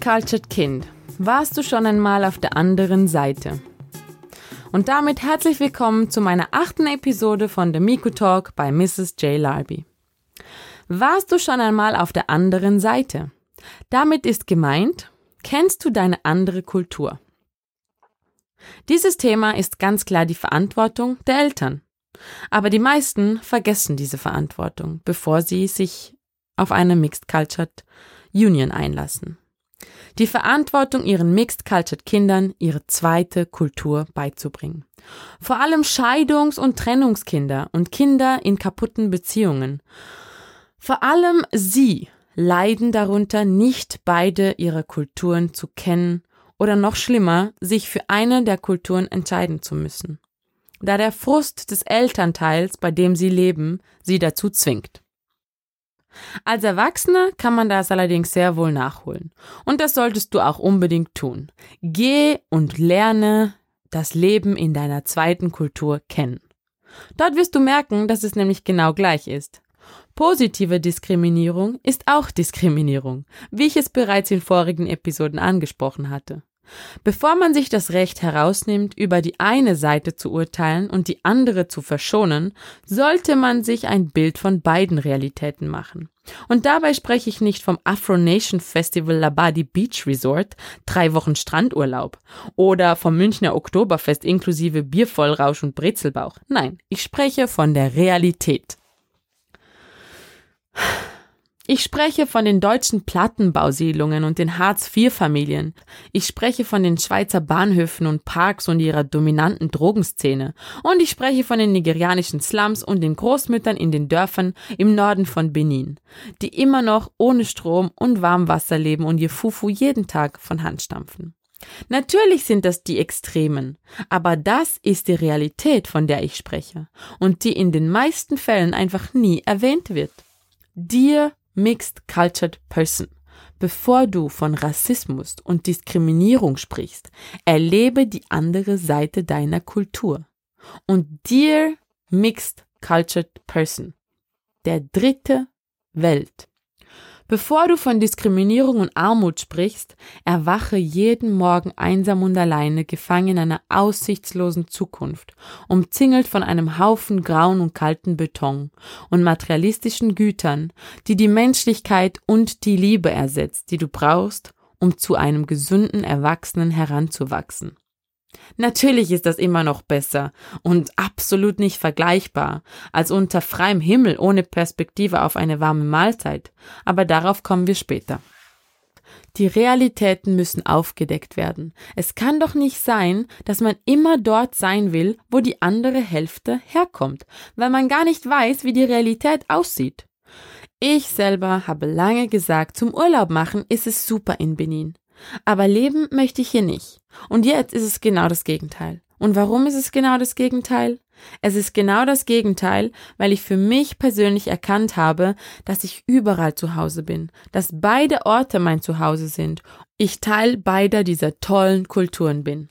Mixed Cultured Kind, warst du schon einmal auf der anderen Seite? Und damit herzlich willkommen zu meiner achten Episode von The Miku Talk bei Mrs. J. Larby. Warst du schon einmal auf der anderen Seite? Damit ist gemeint, kennst du deine andere Kultur? Dieses Thema ist ganz klar die Verantwortung der Eltern. Aber die meisten vergessen diese Verantwortung, bevor sie sich auf eine Mixed Cultured Union einlassen die Verantwortung, ihren Mixed Cultured Kindern ihre zweite Kultur beizubringen. Vor allem Scheidungs- und Trennungskinder und Kinder in kaputten Beziehungen. Vor allem sie leiden darunter, nicht beide ihre Kulturen zu kennen oder noch schlimmer, sich für eine der Kulturen entscheiden zu müssen, da der Frust des Elternteils, bei dem sie leben, sie dazu zwingt. Als Erwachsener kann man das allerdings sehr wohl nachholen. Und das solltest du auch unbedingt tun. Geh und lerne das Leben in deiner zweiten Kultur kennen. Dort wirst du merken, dass es nämlich genau gleich ist. Positive Diskriminierung ist auch Diskriminierung, wie ich es bereits in vorigen Episoden angesprochen hatte. Bevor man sich das Recht herausnimmt, über die eine Seite zu urteilen und die andere zu verschonen, sollte man sich ein Bild von beiden Realitäten machen. Und dabei spreche ich nicht vom Afro Nation Festival Labadi Beach Resort, drei Wochen Strandurlaub, oder vom Münchner Oktoberfest inklusive Biervollrausch und Brezelbauch. Nein, ich spreche von der Realität. Ich spreche von den deutschen Plattenbausiedlungen und den Hartz-IV-Familien. Ich spreche von den Schweizer Bahnhöfen und Parks und ihrer dominanten Drogenszene. Und ich spreche von den nigerianischen Slums und den Großmüttern in den Dörfern im Norden von Benin, die immer noch ohne Strom und Warmwasser leben und ihr Fufu jeden Tag von Hand stampfen. Natürlich sind das die Extremen, aber das ist die Realität, von der ich spreche und die in den meisten Fällen einfach nie erwähnt wird. Dir Mixed Cultured Person. Bevor du von Rassismus und Diskriminierung sprichst, erlebe die andere Seite deiner Kultur. Und Dear Mixed Cultured Person, der dritte Welt. Bevor du von Diskriminierung und Armut sprichst, erwache jeden Morgen einsam und alleine, gefangen in einer aussichtslosen Zukunft, umzingelt von einem Haufen grauen und kalten Beton und materialistischen Gütern, die die Menschlichkeit und die Liebe ersetzt, die du brauchst, um zu einem gesunden Erwachsenen heranzuwachsen. Natürlich ist das immer noch besser und absolut nicht vergleichbar als unter freiem Himmel ohne Perspektive auf eine warme Mahlzeit, aber darauf kommen wir später. Die Realitäten müssen aufgedeckt werden. Es kann doch nicht sein, dass man immer dort sein will, wo die andere Hälfte herkommt, weil man gar nicht weiß, wie die Realität aussieht. Ich selber habe lange gesagt, zum Urlaub machen ist es super in Benin. Aber leben möchte ich hier nicht. Und jetzt ist es genau das Gegenteil. Und warum ist es genau das Gegenteil? Es ist genau das Gegenteil, weil ich für mich persönlich erkannt habe, dass ich überall zu Hause bin, dass beide Orte mein Zuhause sind. Ich Teil beider dieser tollen Kulturen bin.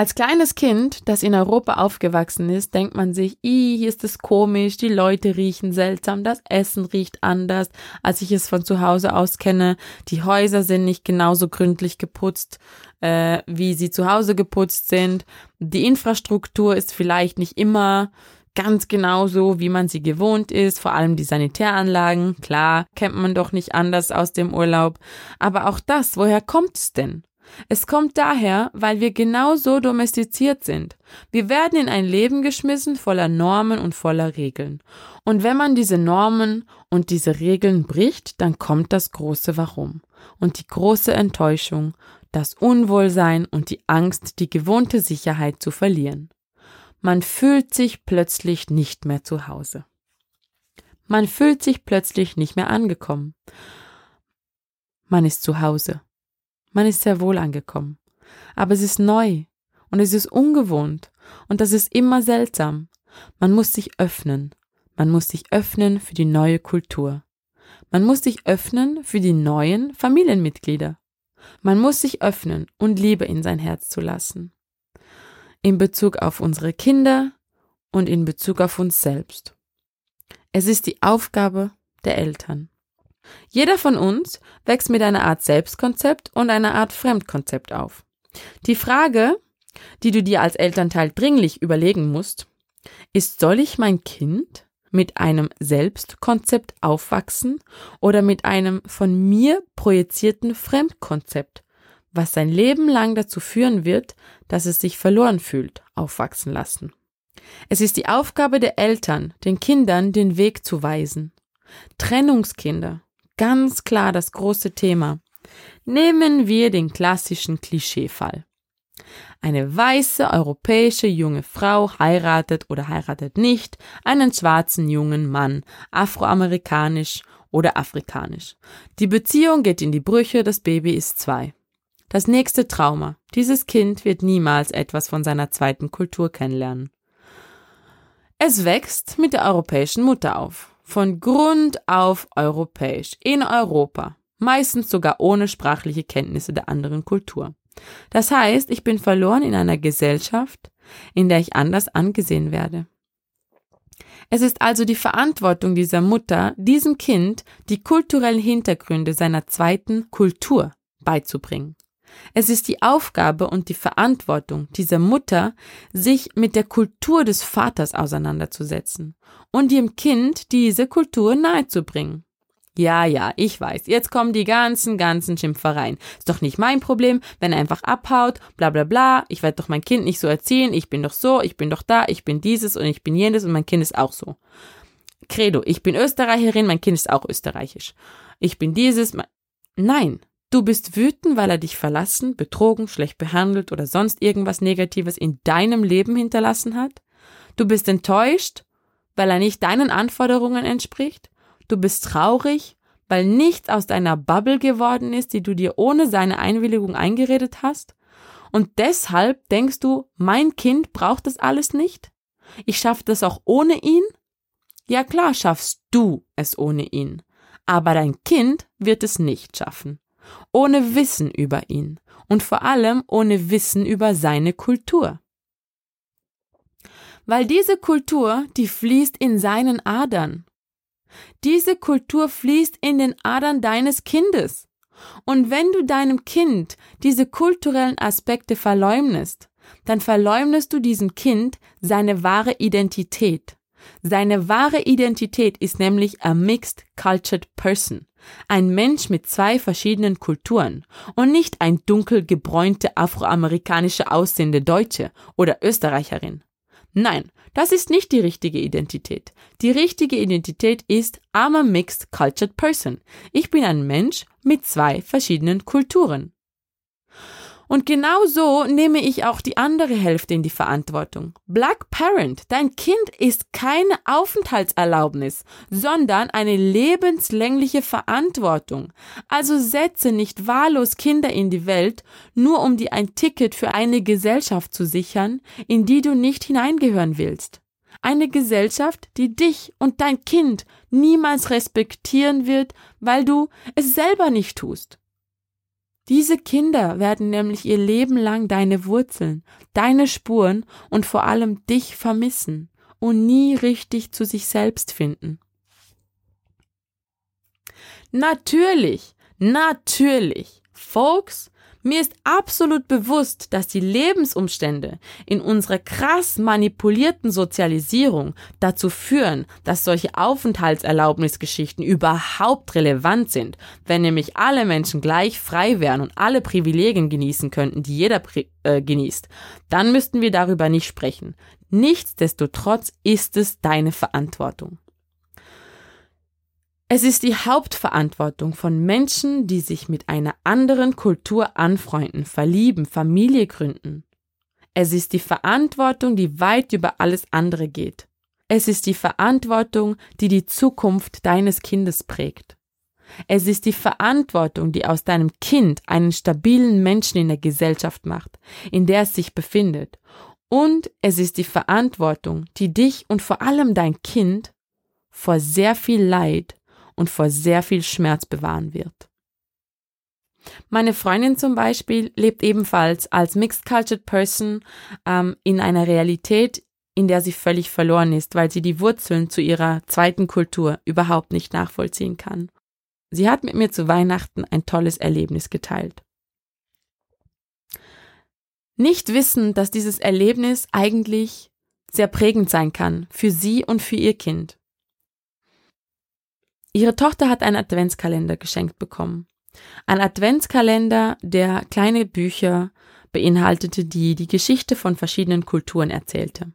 Als kleines Kind, das in Europa aufgewachsen ist, denkt man sich, hier ist es komisch, die Leute riechen seltsam, das Essen riecht anders, als ich es von zu Hause aus kenne, die Häuser sind nicht genauso gründlich geputzt, äh, wie sie zu Hause geputzt sind, die Infrastruktur ist vielleicht nicht immer ganz genauso, wie man sie gewohnt ist, vor allem die Sanitäranlagen, klar, kennt man doch nicht anders aus dem Urlaub, aber auch das, woher kommt es denn? Es kommt daher, weil wir genau so domestiziert sind. Wir werden in ein Leben geschmissen voller Normen und voller Regeln. Und wenn man diese Normen und diese Regeln bricht, dann kommt das große Warum und die große Enttäuschung, das Unwohlsein und die Angst, die gewohnte Sicherheit zu verlieren. Man fühlt sich plötzlich nicht mehr zu Hause. Man fühlt sich plötzlich nicht mehr angekommen. Man ist zu Hause. Man ist sehr wohl angekommen. Aber es ist neu und es ist ungewohnt und das ist immer seltsam. Man muss sich öffnen. Man muss sich öffnen für die neue Kultur. Man muss sich öffnen für die neuen Familienmitglieder. Man muss sich öffnen und Liebe in sein Herz zu lassen. In Bezug auf unsere Kinder und in Bezug auf uns selbst. Es ist die Aufgabe der Eltern. Jeder von uns wächst mit einer Art Selbstkonzept und einer Art Fremdkonzept auf. Die Frage, die du dir als Elternteil dringlich überlegen musst, ist, soll ich mein Kind mit einem Selbstkonzept aufwachsen oder mit einem von mir projizierten Fremdkonzept, was sein Leben lang dazu führen wird, dass es sich verloren fühlt, aufwachsen lassen. Es ist die Aufgabe der Eltern, den Kindern den Weg zu weisen. Trennungskinder, ganz klar das große Thema. Nehmen wir den klassischen Klischeefall. Eine weiße europäische junge Frau heiratet oder heiratet nicht einen schwarzen jungen Mann, afroamerikanisch oder afrikanisch. Die Beziehung geht in die Brüche, das Baby ist zwei. Das nächste Trauma. Dieses Kind wird niemals etwas von seiner zweiten Kultur kennenlernen. Es wächst mit der europäischen Mutter auf. Von Grund auf europäisch. In Europa. Meistens sogar ohne sprachliche Kenntnisse der anderen Kultur. Das heißt, ich bin verloren in einer Gesellschaft, in der ich anders angesehen werde. Es ist also die Verantwortung dieser Mutter, diesem Kind die kulturellen Hintergründe seiner zweiten Kultur beizubringen. Es ist die Aufgabe und die Verantwortung dieser Mutter, sich mit der Kultur des Vaters auseinanderzusetzen und ihrem Kind diese Kultur nahezubringen. Ja, ja, ich weiß. Jetzt kommen die ganzen, ganzen Schimpfereien. Ist doch nicht mein Problem, wenn er einfach abhaut, bla bla bla. Ich werde doch mein Kind nicht so erziehen. Ich bin doch so, ich bin doch da, ich bin dieses und ich bin jenes und mein Kind ist auch so. Credo, ich bin Österreicherin, mein Kind ist auch österreichisch. Ich bin dieses. Nein, du bist wütend, weil er dich verlassen, betrogen, schlecht behandelt oder sonst irgendwas Negatives in deinem Leben hinterlassen hat. Du bist enttäuscht, weil er nicht deinen Anforderungen entspricht Du bist traurig, weil nichts aus deiner Bubble geworden ist, die du dir ohne seine Einwilligung eingeredet hast? Und deshalb denkst du, mein Kind braucht das alles nicht? Ich schaffe das auch ohne ihn? Ja klar schaffst du es ohne ihn. Aber dein Kind wird es nicht schaffen. Ohne Wissen über ihn. Und vor allem ohne Wissen über seine Kultur. Weil diese Kultur, die fließt in seinen Adern. Diese Kultur fließt in den Adern deines Kindes. Und wenn du deinem Kind diese kulturellen Aspekte verleumdest, dann verleumdest du diesem Kind seine wahre Identität. Seine wahre Identität ist nämlich a mixed cultured person. Ein Mensch mit zwei verschiedenen Kulturen und nicht ein dunkel gebräunte afroamerikanische aussehende Deutsche oder Österreicherin. Nein, das ist nicht die richtige Identität. Die richtige Identität ist I'm a mixed cultured person. Ich bin ein Mensch mit zwei verschiedenen Kulturen. Und genau so nehme ich auch die andere Hälfte in die Verantwortung. Black Parent, dein Kind ist keine Aufenthaltserlaubnis, sondern eine lebenslängliche Verantwortung. Also setze nicht wahllos Kinder in die Welt, nur um dir ein Ticket für eine Gesellschaft zu sichern, in die du nicht hineingehören willst. Eine Gesellschaft, die dich und dein Kind niemals respektieren wird, weil du es selber nicht tust. Diese Kinder werden nämlich ihr Leben lang deine Wurzeln, deine Spuren und vor allem dich vermissen und nie richtig zu sich selbst finden. Natürlich, natürlich, Folks, mir ist absolut bewusst, dass die Lebensumstände in unserer krass manipulierten Sozialisierung dazu führen, dass solche Aufenthaltserlaubnisgeschichten überhaupt relevant sind. Wenn nämlich alle Menschen gleich frei wären und alle Privilegien genießen könnten, die jeder äh, genießt, dann müssten wir darüber nicht sprechen. Nichtsdestotrotz ist es deine Verantwortung. Es ist die Hauptverantwortung von Menschen, die sich mit einer anderen Kultur anfreunden, verlieben, Familie gründen. Es ist die Verantwortung, die weit über alles andere geht. Es ist die Verantwortung, die die Zukunft deines Kindes prägt. Es ist die Verantwortung, die aus deinem Kind einen stabilen Menschen in der Gesellschaft macht, in der es sich befindet. Und es ist die Verantwortung, die dich und vor allem dein Kind vor sehr viel Leid und vor sehr viel Schmerz bewahren wird. Meine Freundin zum Beispiel lebt ebenfalls als Mixed Cultured Person ähm, in einer Realität, in der sie völlig verloren ist, weil sie die Wurzeln zu ihrer zweiten Kultur überhaupt nicht nachvollziehen kann. sie hat mit mir zu Weihnachten ein tolles Erlebnis geteilt. Nicht wissen, dass dieses Erlebnis eigentlich sehr prägend sein kann für sie und für ihr Kind. Ihre Tochter hat einen Adventskalender geschenkt bekommen. Ein Adventskalender, der kleine Bücher beinhaltete, die die Geschichte von verschiedenen Kulturen erzählte.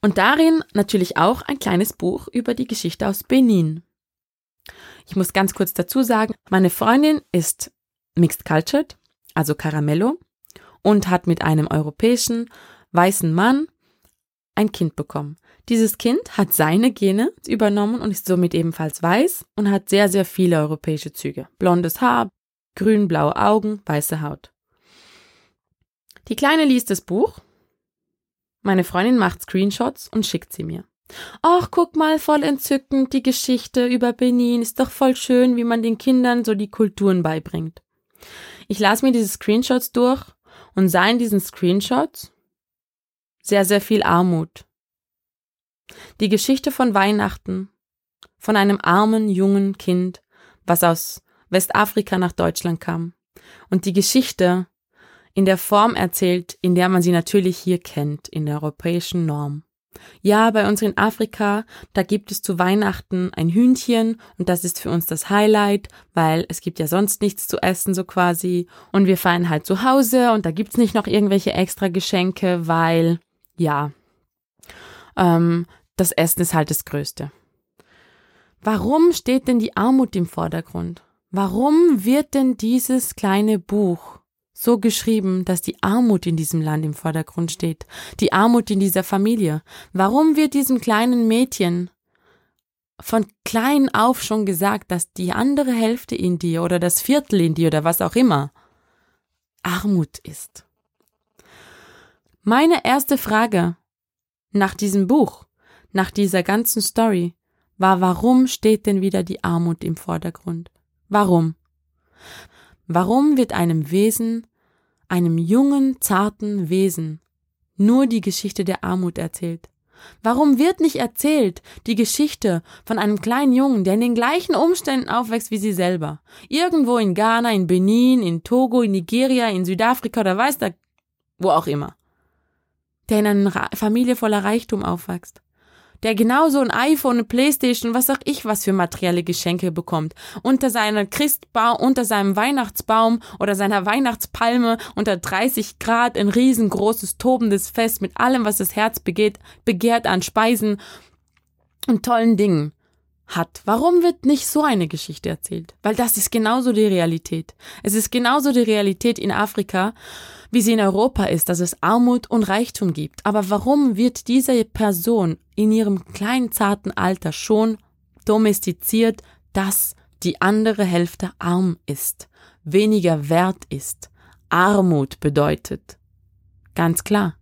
Und darin natürlich auch ein kleines Buch über die Geschichte aus Benin. Ich muss ganz kurz dazu sagen, meine Freundin ist mixed cultured, also Caramello, und hat mit einem europäischen weißen Mann ein Kind bekommen. Dieses Kind hat seine Gene übernommen und ist somit ebenfalls weiß und hat sehr, sehr viele europäische Züge. Blondes Haar, grün-blaue Augen, weiße Haut. Die Kleine liest das Buch. Meine Freundin macht Screenshots und schickt sie mir. Ach, guck mal, voll entzückend, die Geschichte über Benin ist doch voll schön, wie man den Kindern so die Kulturen beibringt. Ich las mir diese Screenshots durch und sah in diesen Screenshots sehr, sehr viel Armut. Die Geschichte von Weihnachten, von einem armen, jungen Kind, was aus Westafrika nach Deutschland kam. Und die Geschichte in der Form erzählt, in der man sie natürlich hier kennt, in der europäischen Norm. Ja, bei uns in Afrika, da gibt es zu Weihnachten ein Hühnchen und das ist für uns das Highlight, weil es gibt ja sonst nichts zu essen so quasi und wir feiern halt zu Hause und da gibt's nicht noch irgendwelche extra Geschenke, weil ja, ähm, das Essen ist halt das Größte. Warum steht denn die Armut im Vordergrund? Warum wird denn dieses kleine Buch so geschrieben, dass die Armut in diesem Land im Vordergrund steht, die Armut in dieser Familie? Warum wird diesem kleinen Mädchen von klein auf schon gesagt, dass die andere Hälfte in dir oder das Viertel in dir oder was auch immer Armut ist? Meine erste Frage nach diesem Buch, nach dieser ganzen Story, war, warum steht denn wieder die Armut im Vordergrund? Warum? Warum wird einem Wesen, einem jungen, zarten Wesen, nur die Geschichte der Armut erzählt? Warum wird nicht erzählt die Geschichte von einem kleinen Jungen, der in den gleichen Umständen aufwächst wie sie selber? Irgendwo in Ghana, in Benin, in Togo, in Nigeria, in Südafrika oder weiß da, wo auch immer. Der in einer Familie voller Reichtum aufwächst der genauso ein iPhone, eine Playstation, was auch ich was für materielle Geschenke bekommt, unter seiner Christbaum, unter seinem Weihnachtsbaum oder seiner Weihnachtspalme unter 30 Grad ein riesengroßes, tobendes Fest mit allem, was das Herz begeht, begehrt an Speisen und tollen Dingen hat. Warum wird nicht so eine Geschichte erzählt? Weil das ist genauso die Realität. Es ist genauso die Realität in Afrika, wie sie in Europa ist, dass es Armut und Reichtum gibt. Aber warum wird diese Person in ihrem kleinen zarten Alter schon domestiziert, dass die andere Hälfte arm ist, weniger wert ist, Armut bedeutet? Ganz klar.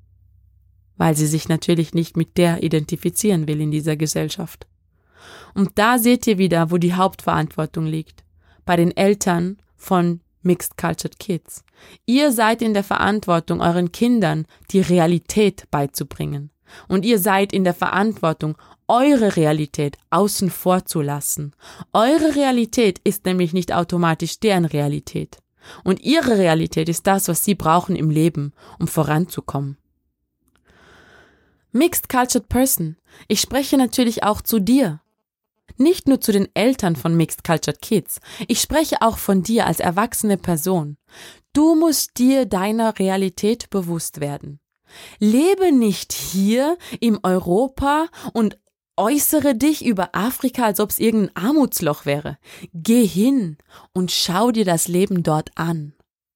Weil sie sich natürlich nicht mit der identifizieren will in dieser Gesellschaft. Und da seht ihr wieder, wo die Hauptverantwortung liegt. Bei den Eltern von Mixed Cultured Kids. Ihr seid in der Verantwortung, euren Kindern die Realität beizubringen. Und ihr seid in der Verantwortung, eure Realität außen vor zu lassen. Eure Realität ist nämlich nicht automatisch deren Realität. Und ihre Realität ist das, was sie brauchen im Leben, um voranzukommen. Mixed Cultured Person. Ich spreche natürlich auch zu dir. Nicht nur zu den Eltern von Mixed Cultured Kids. Ich spreche auch von dir als erwachsene Person. Du musst dir deiner Realität bewusst werden. Lebe nicht hier im Europa und äußere dich über Afrika, als ob es irgendein Armutsloch wäre. Geh hin und schau dir das Leben dort an.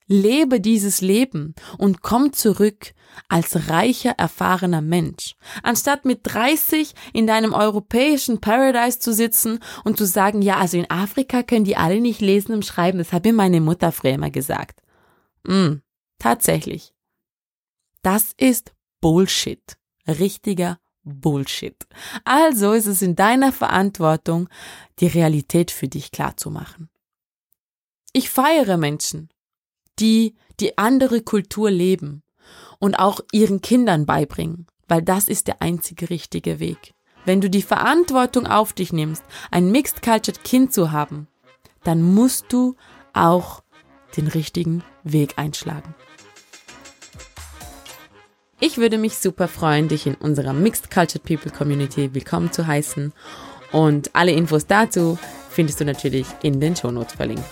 Lebe dieses Leben und komm zurück als reicher, erfahrener Mensch. Anstatt mit 30 in deinem europäischen Paradise zu sitzen und zu sagen, ja, also in Afrika können die alle nicht lesen und schreiben, das hat mir meine Mutter früher immer gesagt. Mm, tatsächlich. Das ist Bullshit. Richtiger Bullshit. Also ist es in deiner Verantwortung, die Realität für dich klarzumachen. Ich feiere Menschen, die die andere Kultur leben und auch ihren Kindern beibringen, weil das ist der einzige richtige Weg. wenn du die Verantwortung auf dich nimmst, ein Mixed Cultured Kind zu haben, dann musst du auch den richtigen Weg einschlagen. Ich würde mich super freuen, dich in unserer Mixed Cultured People Community willkommen zu heißen. Und alle Infos dazu findest du natürlich in den Shownotes verlinkt.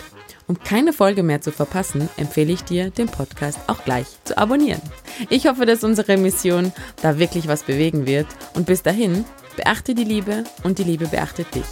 Um keine Folge mehr zu verpassen, empfehle ich dir, den Podcast auch gleich zu abonnieren. Ich hoffe, dass unsere Mission da wirklich was bewegen wird. Und bis dahin, beachte die Liebe und die Liebe beachtet dich.